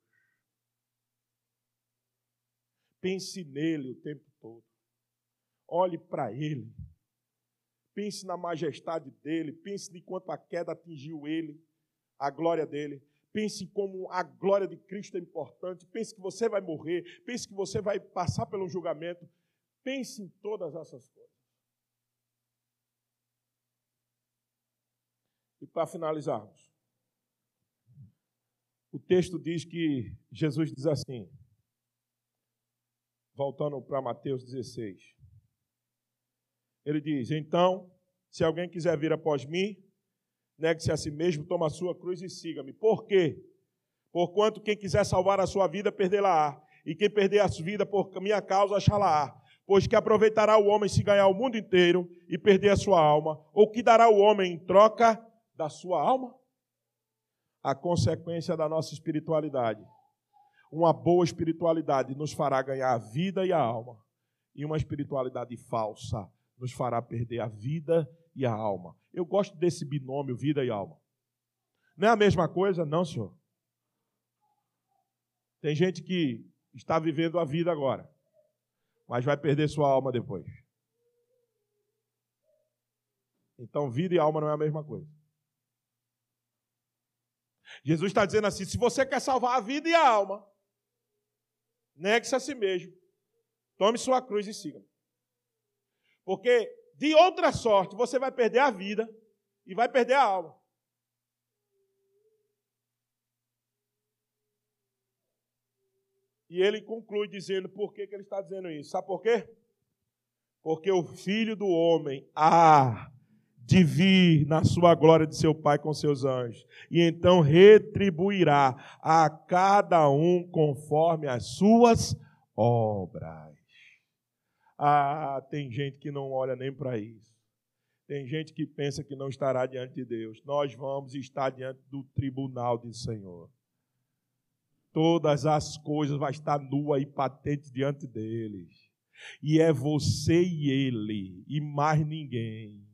Pense nele o tempo todo. Olhe para ele. Pense na majestade dele. Pense de quanto a queda atingiu ele, a glória dele. Pense como a glória de Cristo é importante. Pense que você vai morrer. Pense que você vai passar pelo julgamento. Pense em todas essas coisas. E para finalizarmos, o texto diz que Jesus diz assim: voltando para Mateus 16. Ele diz: Então, se alguém quiser vir após mim, negue-se a si mesmo, toma a sua cruz e siga-me. Por quê? Porquanto quem quiser salvar a sua vida, perdê-la-á. E quem perder a sua vida por minha causa, achá-la-á. Pois que aproveitará o homem se ganhar o mundo inteiro e perder a sua alma? Ou que dará o homem em troca da sua alma? A consequência da nossa espiritualidade uma boa espiritualidade nos fará ganhar a vida e a alma, e uma espiritualidade falsa nos fará perder a vida e a alma. Eu gosto desse binômio vida e alma. Não é a mesma coisa? Não, senhor. Tem gente que está vivendo a vida agora, mas vai perder sua alma depois. Então, vida e alma não é a mesma coisa. Jesus está dizendo assim: se você quer salvar a vida e a alma, Negue-se a si mesmo. Tome sua cruz e siga. Porque, de outra sorte, você vai perder a vida e vai perder a alma. E ele conclui dizendo por que, que ele está dizendo isso. Sabe por quê? Porque o filho do homem há de vir na sua glória de seu Pai com seus anjos, e então retribuirá a cada um conforme as suas obras. Ah, tem gente que não olha nem para isso. Tem gente que pensa que não estará diante de Deus. Nós vamos estar diante do tribunal do Senhor. Todas as coisas vão estar nua e patente diante deles. E é você e ele, e mais ninguém.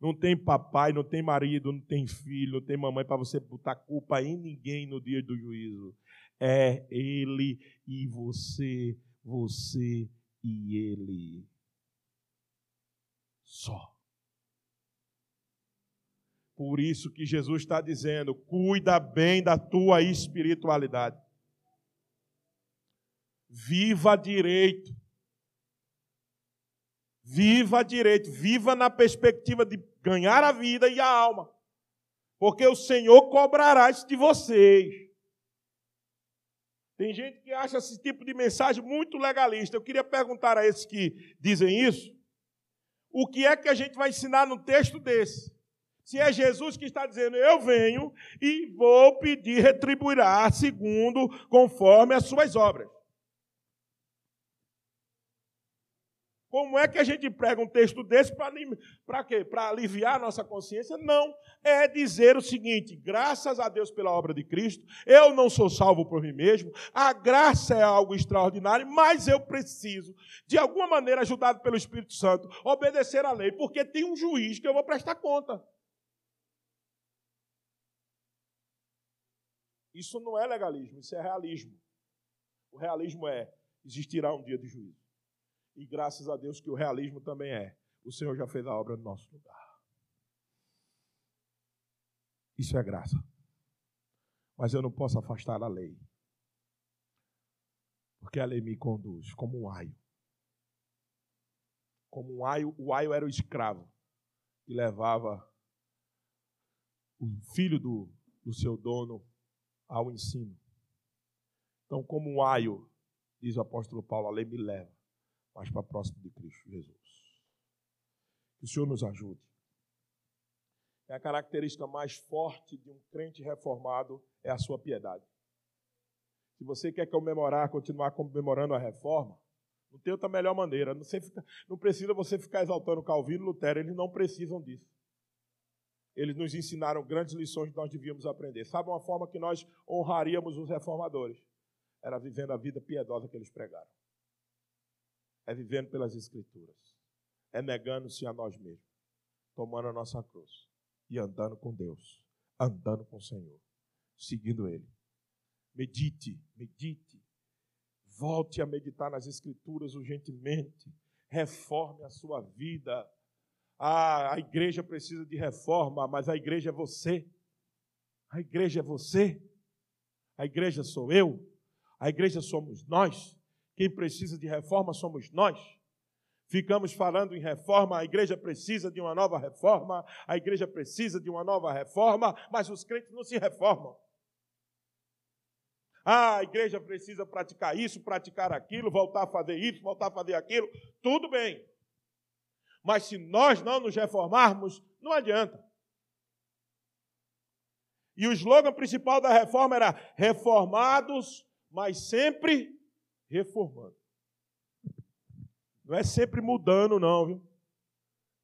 Não tem papai, não tem marido, não tem filho, não tem mamãe para você botar culpa em ninguém no dia do juízo. É ele e você, você e ele. Só. Por isso que Jesus está dizendo: cuida bem da tua espiritualidade. Viva direito. Viva direito. Viva na perspectiva de ganhar a vida e a alma. Porque o Senhor cobrará isso de vocês. Tem gente que acha esse tipo de mensagem muito legalista. Eu queria perguntar a esses que dizem isso: o que é que a gente vai ensinar num texto desse? Se é Jesus que está dizendo, eu venho e vou pedir, retribuirá segundo, conforme as suas obras. Como é que a gente prega um texto desse para quê? Para aliviar a nossa consciência? Não. É dizer o seguinte: graças a Deus pela obra de Cristo, eu não sou salvo por mim mesmo, a graça é algo extraordinário, mas eu preciso, de alguma maneira, ajudado pelo Espírito Santo, obedecer à lei, porque tem um juiz que eu vou prestar conta. Isso não é legalismo, isso é realismo. O realismo é: existirá um dia de juízo. E graças a Deus que o realismo também é: o Senhor já fez a obra no nosso lugar. Isso é graça. Mas eu não posso afastar a lei. Porque a lei me conduz como um aio. Como um aio, o aio era o escravo que levava o filho do, do seu dono ao ensino. Então, como um aio, diz o apóstolo Paulo, a lei me leva mais para próximo de Cristo Jesus. Que o Senhor nos ajude. É a característica mais forte de um crente reformado é a sua piedade. Se você quer comemorar, continuar comemorando a reforma, não tem outra melhor maneira. Não, fica, não precisa você ficar exaltando Calvino e Lutero, eles não precisam disso eles nos ensinaram grandes lições que nós devíamos aprender. Sabe uma forma que nós honraríamos os reformadores? Era vivendo a vida piedosa que eles pregaram. É vivendo pelas Escrituras. É negando-se a nós mesmos. Tomando a nossa cruz. E andando com Deus. Andando com o Senhor. Seguindo Ele. Medite, medite. Volte a meditar nas Escrituras urgentemente. Reforme a sua vida ah, a igreja precisa de reforma, mas a igreja é você. A igreja é você. A igreja sou eu. A igreja somos nós. Quem precisa de reforma somos nós. Ficamos falando em reforma, a igreja precisa de uma nova reforma, a igreja precisa de uma nova reforma, mas os crentes não se reformam. Ah, a igreja precisa praticar isso, praticar aquilo, voltar a fazer isso, voltar a fazer aquilo. Tudo bem. Mas se nós não nos reformarmos, não adianta. E o slogan principal da reforma era reformados, mas sempre reformando. Não é sempre mudando, não, viu?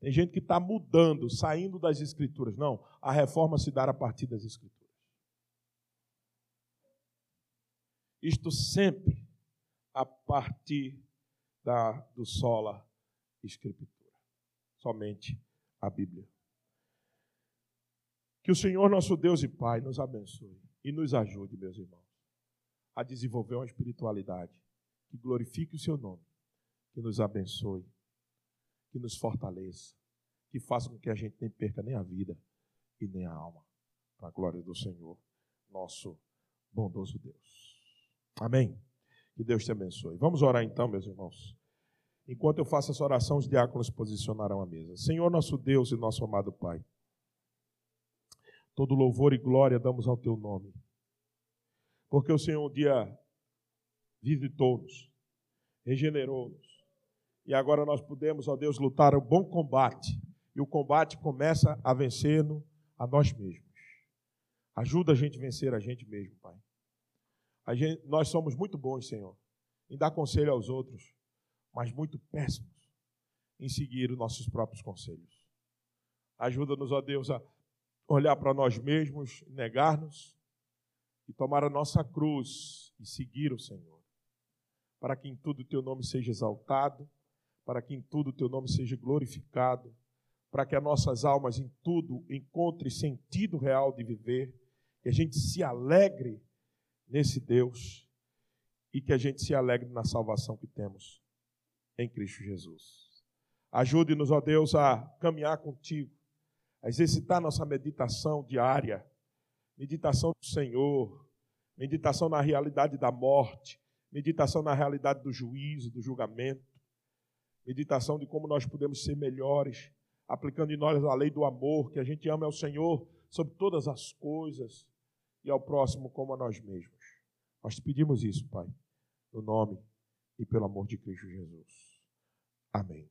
Tem gente que está mudando, saindo das escrituras. Não, a reforma se dá a partir das escrituras. Isto sempre a partir da, do sola escritura somente a Bíblia. Que o Senhor, nosso Deus e Pai, nos abençoe e nos ajude, meus irmãos, a desenvolver uma espiritualidade que glorifique o Seu nome, que nos abençoe, que nos fortaleça, que faça com que a gente nem perca nem a vida e nem a alma, para a glória do Senhor, nosso bondoso Deus. Amém. Que Deus te abençoe. Vamos orar então, meus irmãos. Enquanto eu faço essa oração, os diáconos posicionarão a mesa. Senhor, nosso Deus e nosso amado Pai, Todo louvor e glória damos ao teu nome. Porque o Senhor um dia visitou-nos, regenerou-nos. E agora nós podemos, ó Deus, lutar o bom combate. E o combate começa a vencer-no a nós mesmos. Ajuda a gente a vencer a gente mesmo, Pai. Gente, nós somos muito bons, Senhor, em dar conselho aos outros, mas muito péssimos em seguir os nossos próprios conselhos. Ajuda-nos, ó Deus, a olhar para nós mesmos, negar-nos e tomar a nossa cruz e seguir o Senhor. Para que em tudo o teu nome seja exaltado, para que em tudo o teu nome seja glorificado, para que as nossas almas em tudo encontrem sentido real de viver, que a gente se alegre nesse Deus e que a gente se alegre na salvação que temos em Cristo Jesus. Ajude-nos, ó Deus, a caminhar contigo, a exercitar nossa meditação diária, meditação do Senhor, meditação na realidade da morte, meditação na realidade do juízo, do julgamento, meditação de como nós podemos ser melhores, aplicando em nós a lei do amor, que a gente ama ao Senhor sobre todas as coisas e ao próximo como a nós mesmos. Nós te pedimos isso, Pai, no nome e pelo amor de Cristo Jesus. Amém.